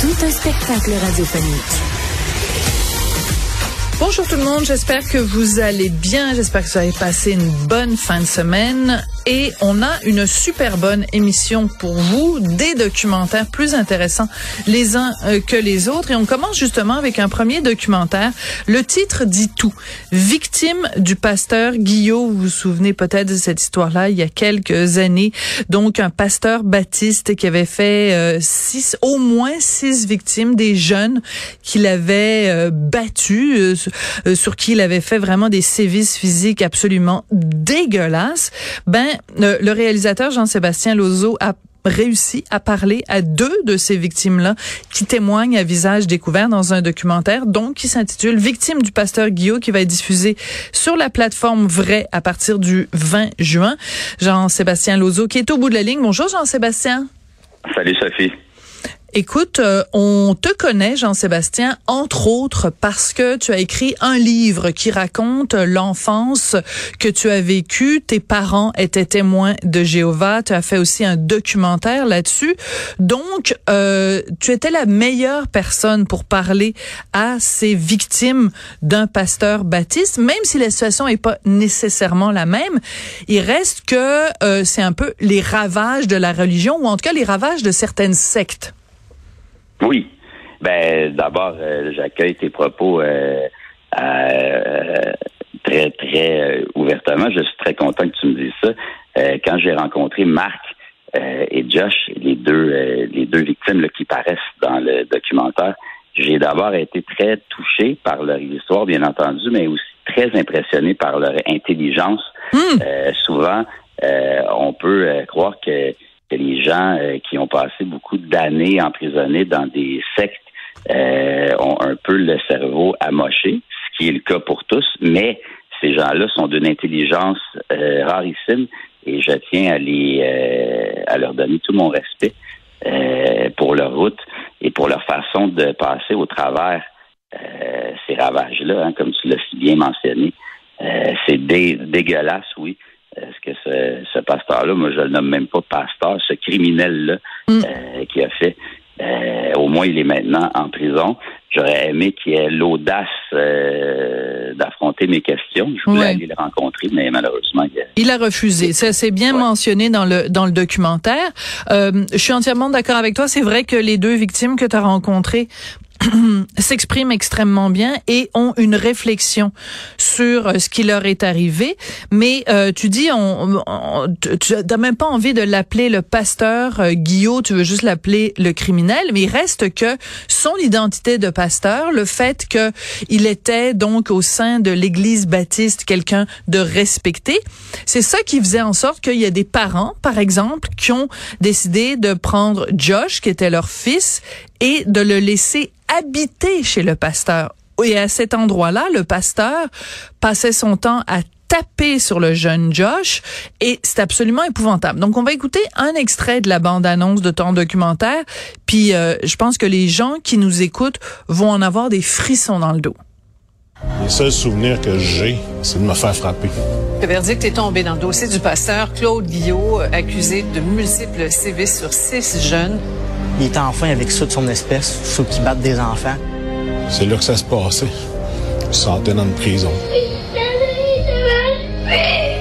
Tout un spectacle radiophonique. Bonjour tout le monde, j'espère que vous allez bien, j'espère que vous avez passé une bonne fin de semaine et on a une super bonne émission pour vous, des documentaires plus intéressants les uns euh, que les autres et on commence justement avec un premier documentaire. Le titre dit tout. Victime du pasteur Guillaume, vous vous souvenez peut-être de cette histoire-là il y a quelques années. Donc un pasteur baptiste qui avait fait euh, six, au moins six victimes, des jeunes qu'il avait euh, battus, sur qui il avait fait vraiment des sévices physiques absolument dégueulasses. Ben le, réalisateur Jean-Sébastien Lozo a réussi à parler à deux de ces victimes-là qui témoignent à visage découvert dans un documentaire, donc qui s'intitule Victime du pasteur Guillaume, qui va être diffusé sur la plateforme Vrai à partir du 20 juin. Jean-Sébastien Lozo qui est au bout de la ligne. Bonjour Jean-Sébastien. Salut Sophie. Écoute, euh, on te connaît, Jean-Sébastien, entre autres parce que tu as écrit un livre qui raconte l'enfance que tu as vécue. Tes parents étaient témoins de Jéhovah. Tu as fait aussi un documentaire là-dessus. Donc, euh, tu étais la meilleure personne pour parler à ces victimes d'un pasteur baptiste, même si la situation est pas nécessairement la même. Il reste que euh, c'est un peu les ravages de la religion, ou en tout cas les ravages de certaines sectes. Oui. Ben, d'abord, euh, j'accueille tes propos euh, euh, très, très ouvertement. Je suis très content que tu me dises ça. quand j'ai rencontré Marc et Josh, les deux, les deux victimes là, qui paraissent dans le documentaire, j'ai d'abord été très touché par leur histoire, bien entendu, mais aussi très impressionné par leur intelligence. Hmm. souvent, on peut croire que que les gens euh, qui ont passé beaucoup d'années emprisonnés dans des sectes euh, ont un peu le cerveau amoché, ce qui est le cas pour tous, mais ces gens-là sont d'une intelligence euh, rarissime et je tiens à les à leur donner tout mon respect pour leur route et pour leur façon de passer au travers ces ravages-là, hein, comme tu l'as si bien mentionné. c'est dégueulasse, oui, est-ce que ce, ce pasteur-là, moi je le nomme même pas pasteur, ce criminel-là mm. euh, qui a fait, euh, au moins il est maintenant en prison. J'aurais aimé qu'il ait l'audace euh, d'affronter mes questions. Je voulais aller le rencontrer, mais malheureusement, il a... Il a refusé. Ça, c'est bien mentionné dans le dans le documentaire. je suis entièrement d'accord avec toi. C'est vrai que les deux victimes que tu as rencontrées s'expriment extrêmement bien et ont une réflexion sur euh, ce qui leur est arrivé. Mais euh, tu dis, on, tu n'as même pas envie de l'appeler le pasteur euh, Guillaume, tu veux juste l'appeler le criminel. Mais il reste que son identité de pasteur, le fait que il était donc au sein de l'Église baptiste quelqu'un de respecté, c'est ça qui faisait en sorte qu'il y a des parents, par exemple, qui ont décidé de prendre Josh, qui était leur fils, et de le laisser habiter chez le pasteur. Et à cet endroit-là, le pasteur passait son temps à taper sur le jeune Josh et c'est absolument épouvantable. Donc on va écouter un extrait de la bande-annonce de ton documentaire, puis euh, je pense que les gens qui nous écoutent vont en avoir des frissons dans le dos. Les seuls souvenirs que j'ai, c'est de me faire frapper. Le verdict est tombé dans le dossier du pasteur Claude Guillot, accusé de multiples sévices sur six jeunes. Il est enfin avec ceux de son espèce, ceux qui battent des enfants. C'est là que ça se passait. Je sentais dans une prison.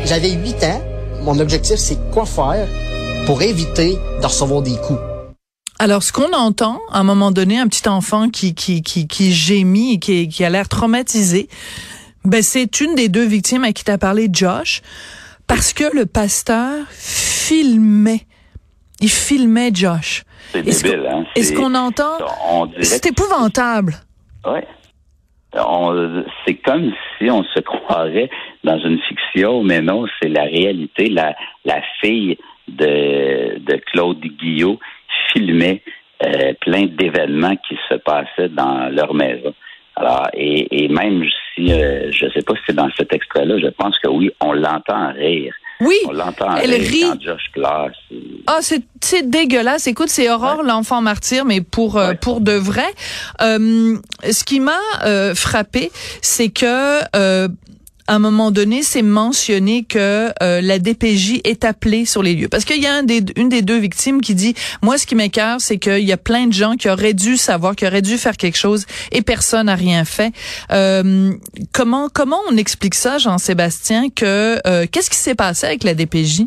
J'avais 8 ans. Mon objectif, c'est quoi faire pour éviter de recevoir des coups. Alors, ce qu'on entend, à un moment donné, un petit enfant qui, qui, qui, qui gémit et qui, qui a l'air traumatisé, ben, c'est une des deux victimes à qui t'as parlé, Josh, parce que le pasteur filmait. Il filmait Josh. C'est débile, hein? Est-ce qu'on entend? C'est épouvantable. Oui. C'est comme si on se croirait dans une fiction, mais non, c'est la réalité. La, la fille de, de Claude Guillot filmait euh, plein d'événements qui se passaient dans leur maison. Alors, et, et même si, euh, je sais pas si c'est dans cet extrait-là, je pense que oui, on l'entend rire. Oui, On l'entend rire rit. quand Josh Clark. Ah, c'est c'est dégueulasse. Écoute, c'est Aurore l'enfant martyr, mais pour euh, pour de vrai. Euh, ce qui m'a euh, frappé, c'est que euh, à un moment donné, c'est mentionné que euh, la DPJ est appelée sur les lieux. Parce qu'il y a un des, une des deux victimes qui dit, moi, ce qui m'écœure, c'est qu'il y a plein de gens qui auraient dû savoir, qui auraient dû faire quelque chose et personne n'a rien fait. Euh, comment comment on explique ça, Jean-Sébastien, que euh, qu'est-ce qui s'est passé avec la DPJ?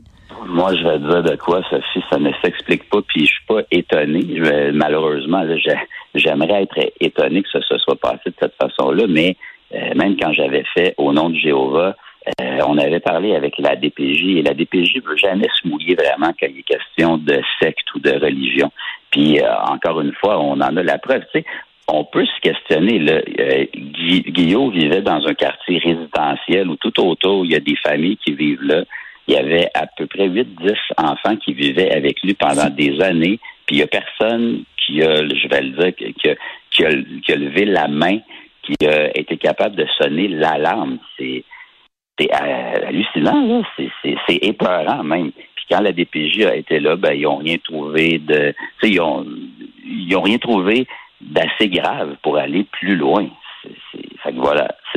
Moi, je vais dire de quoi, Sophie, ça ne s'explique pas, puis je suis pas étonné. Malheureusement, j'aimerais être étonné que ça se soit passé de cette façon-là, mais euh, même quand j'avais fait au nom de Jéhovah, euh, on avait parlé avec la DPJ et la DPJ veut jamais se mouiller vraiment quand il est question de secte ou de religion. Puis euh, encore une fois, on en a la preuve. Tu sais, on peut se questionner. Là, Guillaume vivait dans un quartier résidentiel où tout autour, il y a des familles qui vivent là. Il y avait à peu près 8-10 enfants qui vivaient avec lui pendant des années. Puis il y a personne qui a, je vais le dire, qui a, levé la main, qui a été capable de sonner l'alarme. C'est euh, hallucinant, là. C'est- épeurant même. Puis quand la DPJ a été là, ben ils ont rien trouvé de. Ils ont ils ont rien trouvé d'assez grave pour aller plus loin. C'est-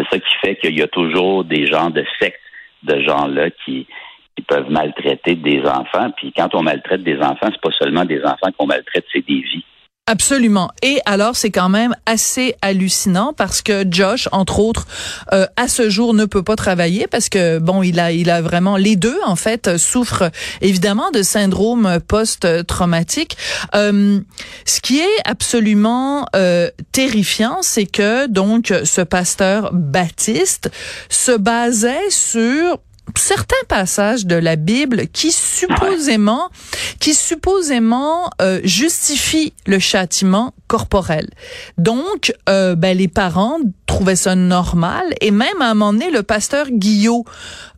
ça qui fait qu'il y a toujours des gens de sectes de gens-là qui, qui peuvent maltraiter des enfants. Puis quand on maltraite des enfants, c'est pas seulement des enfants qu'on maltraite, c'est des vies. Absolument. Et alors, c'est quand même assez hallucinant parce que Josh, entre autres, euh, à ce jour, ne peut pas travailler parce que bon, il a, il a vraiment les deux en fait souffrent évidemment de syndrome post-traumatique. Euh, ce qui est absolument euh, terrifiant, c'est que donc ce pasteur Baptiste se basait sur certains passages de la Bible qui supposément qui supposément euh, justifient le châtiment corporel. Donc euh, ben, les parents trouvaient ça normal et même à un moment donné le pasteur Guillot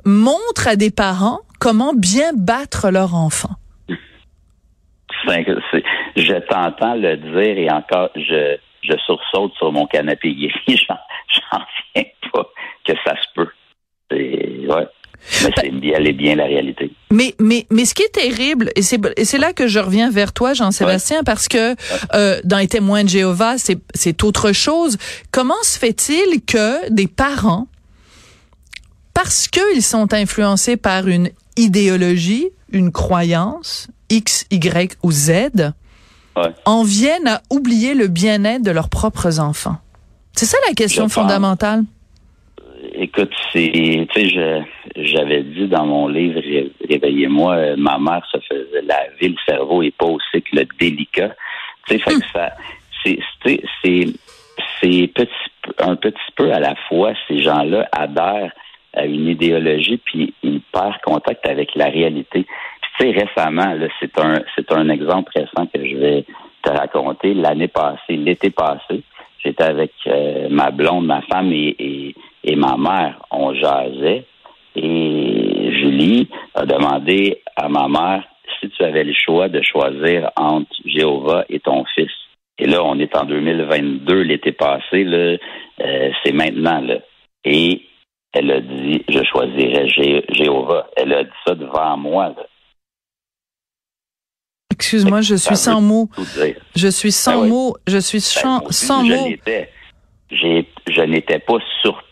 montre à des parents comment bien battre leur enfant. C'est- je t'entends le dire et encore, je, je sursaute sur mon canapé. J'en reviens pas que ça se peut. Ouais. Mais c'est elle est bien la réalité. Mais mais mais ce qui est terrible et c'est là que je reviens vers toi Jean-Sébastien parce que euh, dans les témoins de Jéhovah c'est c'est autre chose. Comment se fait-il que des parents parce qu'ils sont influencés par une idéologie, une croyance X, Y ou Z Ouais. en viennent à oublier le bien-être de leurs propres enfants? C'est ça la question Je pense. Écoute, c'est, tu sais, j'avais dit dans mon livre Ré- Réveillez-moi, euh, ma mère se faisait laver le cerveau et pas au cycle délicat. Tu sais, fait que ça, c'est, c'est, c'est, petit, un petit peu à la fois ces gens-là adhèrent à une idéologie puis ils perdent contact avec la réalité. Puis tu sais, récemment, là, c'est un, c'est un exemple récent que je vais te raconter. L'année passée, l'été passé, j'étais avec euh, ma blonde, ma femme et, et, et ma mère. On jasait et Julie a demandé à ma mère si tu avais le choix de choisir entre Jéhovah et ton fils. Et là, on est en 2022, l'été passé, là, euh, c'est maintenant. Là. Et elle a dit, je choisirais Jé- Jéhovah. Elle a dit ça devant moi. Là. Excuse-moi, je suis sans mots. Je suis sans Ah mots. Je suis Ben, sans, aussi, sans je mots. je n'étais pas surpris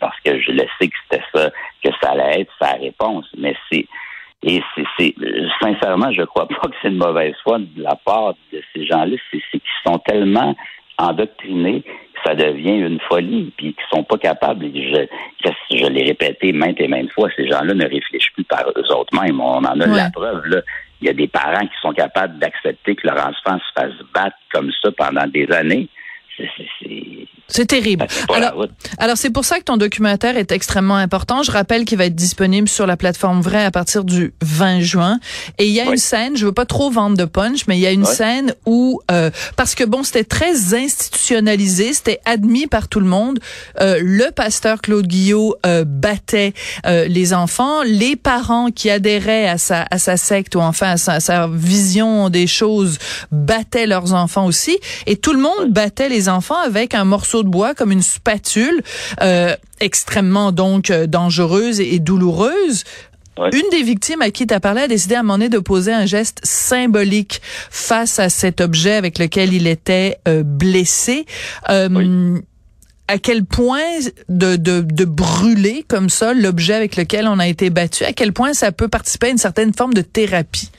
parce que je le sais que c'était ça, que ça allait être sa réponse. Mais c'est, et c'est, sincèrement, je crois pas que c'est une mauvaise foi de la part de ces gens-là. C'est, qu'ils sont tellement endoctrinés que ça devient une folie, puis qu'ils sont pas capables. Je, je, l'ai répété maintes et maintes fois, ces gens-là ne réfléchissent plus par eux autres mêmes. On en a Ouais. la preuve, là. Il y a des parents qui sont capables d'accepter que leur enfant se fasse battre comme ça pendant des années. C'est, terrible. Alors, alors c'est pour ça que ton documentaire est extrêmement important. Je rappelle qu'il va être disponible sur la plateforme Vrai à partir du 20 juin. Et il y a une scène, je veux pas trop vendre de punch, mais il y a une scène où, euh, parce que bon, c'était très institutionnalisé, c'était admis par tout le monde. Euh, le pasteur Claude Guillot euh, battait euh, les enfants, les parents qui adhéraient à sa à sa secte ou enfin à sa, à sa vision des choses battaient leurs enfants aussi, et tout le monde battait les enfants avec un morceau de bois comme une spatule, euh, extrêmement donc euh, dangereuse et, douloureuse. Une des victimes à qui tu as parlé a décidé à un moment donné de poser un geste symbolique face à cet objet avec lequel il était euh, blessé. À quel point de, de, de brûler comme ça l'objet avec lequel on a été battu, à quel point ça peut participer à une certaine forme de thérapie?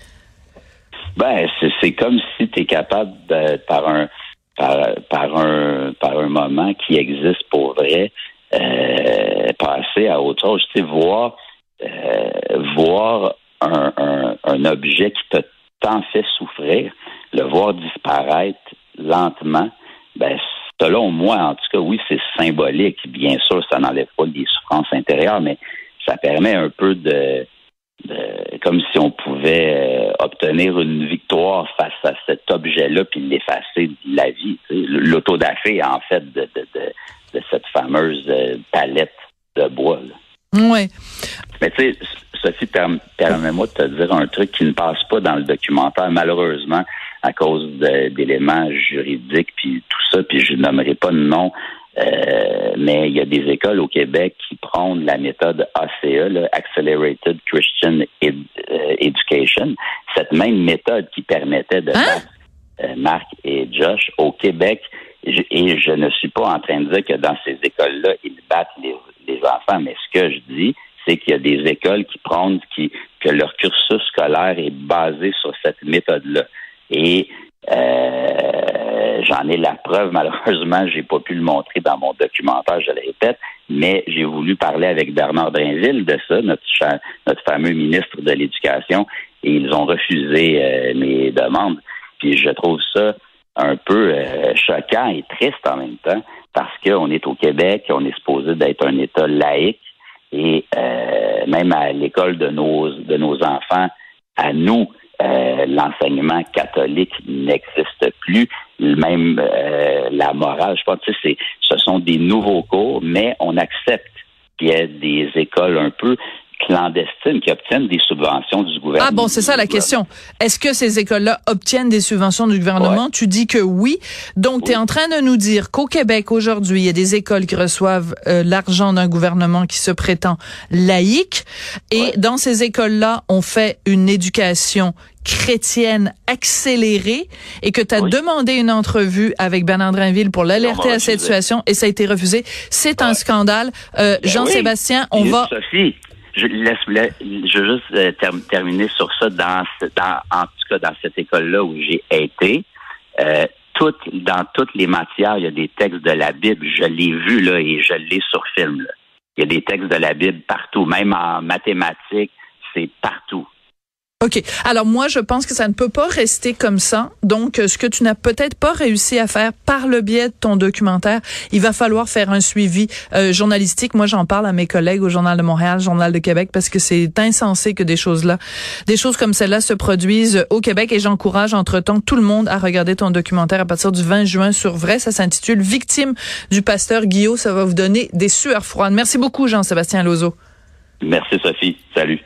Ben, c'est comme si tu es capable, de, par un par, par, un, par un moment qui existe pour vrai, euh, passer à autre chose. Tu sais, voir, euh, voir un, un, un, objet qui t'a tant fait souffrir, le voir disparaître lentement, ben, selon moi, en tout cas, oui, c'est symbolique. Bien sûr, ça n'enlève pas des souffrances intérieures, mais ça permet un peu de, comme si on pouvait euh, obtenir une victoire face à cet objet-là puis l'effacer de la vie. L'autodafé, en fait, de, de, de, cette fameuse euh, palette de bois. Oui. Mais tu sais, Sophie, permets-moi de te dire un truc qui ne passe pas dans le documentaire, malheureusement, à cause d'éléments juridiques, puis tout ça, puis je nommerai pas de nom euh, mais il y a des écoles au Québec qui prennent la méthode ACE, Accelerated Christian euh, Education, cette même méthode qui permettait de hein? battre euh, Marc et Josh au Québec. Et je ne suis pas en train de dire que dans ces écoles-là, ils battent les, les, enfants, mais ce que je dis, c'est qu'il y a des écoles qui prennent qui, que leur cursus scolaire est basé sur cette méthode-là. Et euh, j'en ai la preuve, malheureusement, j'ai pas pu le montrer dans mon documentaire, je le répète, mais j'ai voulu parler avec Bernard Drinville de ça, notre, notre fameux ministre de l'Éducation, et ils ont refusé euh, mes demandes. Puis je trouve ça un peu euh, choquant et triste en même temps, parce qu'on est au Québec, on est supposé d'être un État laïque, et même à l'école de nos de nos enfants, à nous, euh, l'enseignement catholique n'existe plus. Même euh, la morale, je pense que ce sont des nouveaux cours, mais on accepte qu'il y ait des écoles un peu clandestines qui obtiennent des subventions du gouvernement. Ah bon, c'est ça la question. Est-ce que ces écoles-là obtiennent des subventions du gouvernement? Tu dis que oui. Donc, tu es en train de nous dire qu'au Québec, aujourd'hui, il y a des écoles qui reçoivent euh, l'argent d'un gouvernement qui se prétend laïque. Et dans ces écoles-là, on fait une éducation chrétienne accélérée et que tu as demandé une entrevue avec Bernard Drinville pour l'alerter à cette situation et ça a été refusé. C'est un scandale. Euh, ben Jean-Sébastien, on va je laisse, je veux juste euh, terminer sur ça dans, dans, en tout cas dans cette école-là où j'ai été. Euh, toutes, dans toutes les matières, il y a des textes de la Bible. Je l'ai vu là et je l'ai sur film. Là. Il y a des textes de la Bible partout, même en mathématiques, c'est partout. OK. Alors moi, je pense que ça ne peut pas rester comme ça. Donc, ce que tu n'as peut-être pas réussi à faire par le biais de ton documentaire, il va falloir faire un suivi euh, journalistique. Moi, j'en parle à mes collègues au Journal de Montréal, Journal de Québec, parce que c'est insensé que des choses-là, des choses comme celle-là se produisent au Québec. Et j'encourage entre-temps tout le monde à regarder ton documentaire à partir du 20 juin sur Vrai. Ça s'intitule Victime du pasteur Guillaume. Ça va vous donner des sueurs froides. Merci beaucoup, Jean-Sébastien Lozo. Merci, Sophie. Salut.